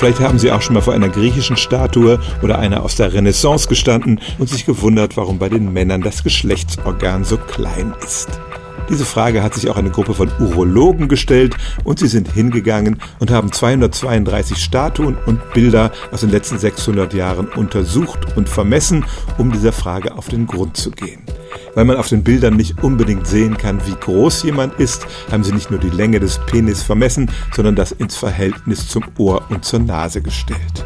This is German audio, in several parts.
Vielleicht haben Sie auch schon mal vor einer griechischen Statue oder einer aus der Renaissance gestanden und sich gewundert, warum bei den Männern das Geschlechtsorgan so klein ist. Diese Frage hat sich auch eine Gruppe von Urologen gestellt und sie sind hingegangen und haben 232 Statuen und Bilder aus den letzten 600 Jahren untersucht und vermessen, um dieser Frage auf den Grund zu gehen. Weil man auf den Bildern nicht unbedingt sehen kann, wie groß jemand ist, haben sie nicht nur die Länge des Penis vermessen, sondern das ins Verhältnis zum Ohr und zur Nase gestellt.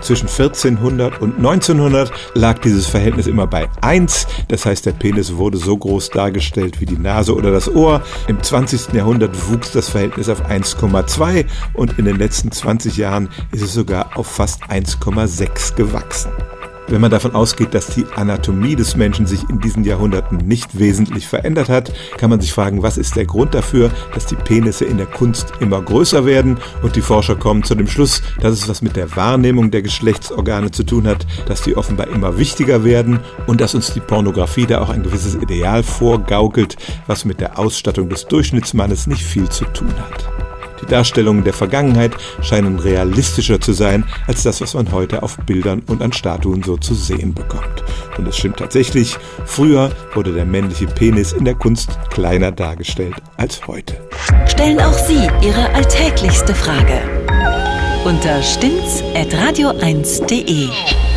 Zwischen 1400 und 1900 lag dieses Verhältnis immer bei 1. Das heißt, der Penis wurde so groß dargestellt wie die Nase oder das Ohr. Im 20. Jahrhundert wuchs das Verhältnis auf 1,2 und in den letzten 20 Jahren ist es sogar auf fast 1,6 gewachsen. Wenn man davon ausgeht, dass die Anatomie des Menschen sich in diesen Jahrhunderten nicht wesentlich verändert hat, kann man sich fragen, was ist der Grund dafür, dass die Penisse in der Kunst immer größer werden und die Forscher kommen zu dem Schluss, dass es was mit der Wahrnehmung der Geschlechtsorgane zu tun hat, dass die offenbar immer wichtiger werden und dass uns die Pornografie da auch ein gewisses Ideal vorgaukelt, was mit der Ausstattung des Durchschnittsmannes nicht viel zu tun hat. Die Darstellungen der Vergangenheit scheinen realistischer zu sein als das, was man heute auf Bildern und an Statuen so zu sehen bekommt. Und es stimmt tatsächlich, früher wurde der männliche Penis in der Kunst kleiner dargestellt als heute. Stellen auch Sie Ihre alltäglichste Frage unter stimmt's at radio1.de.